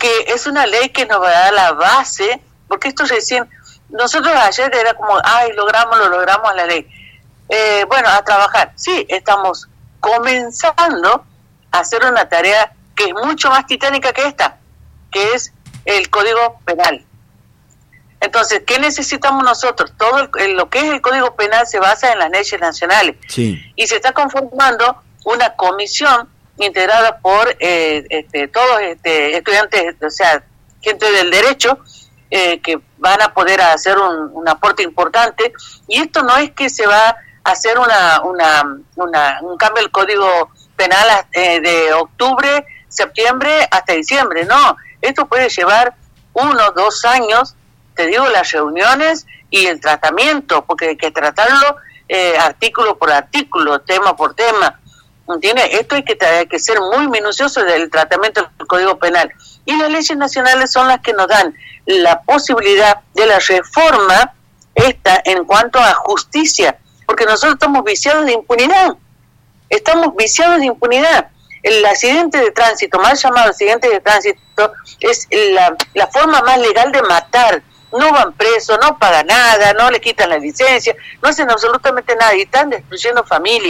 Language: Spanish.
porque es una ley que nos va a dar la base, porque esto recién, nosotros ayer era como, ay, logramos, lo logramos la ley. Eh, bueno, a trabajar. Sí, estamos comenzando a hacer una tarea que es mucho más titánica que esta, que es el Código Penal. Entonces, ¿qué necesitamos nosotros? Todo lo que es el Código Penal se basa en las leyes nacionales. Y se está conformando una comisión integrada por eh, este, todos este, estudiantes, o sea, gente del derecho, eh, que van a poder hacer un, aporte importante. Y esto no es que se va a hacer una, una, un cambio del Código Penal eh, de octubre, septiembre hasta diciembre, no. Esto puede llevar uno, dos años te digo, las reuniones y el tratamiento, porque hay que tratarlo eh, artículo por artículo, tema por tema. ¿Entiendes? Esto hay que, que ser muy minucioso del tratamiento del Código Penal. Y las leyes nacionales son las que nos dan la posibilidad de la reforma esta en cuanto a justicia, porque nosotros estamos viciados de impunidad. Estamos viciados de impunidad. El accidente de tránsito, mal llamado accidente de tránsito, es la, la forma más legal de matar no van presos, no pagan nada, no le quitan la licencia, no hacen absolutamente nada y están destruyendo familias.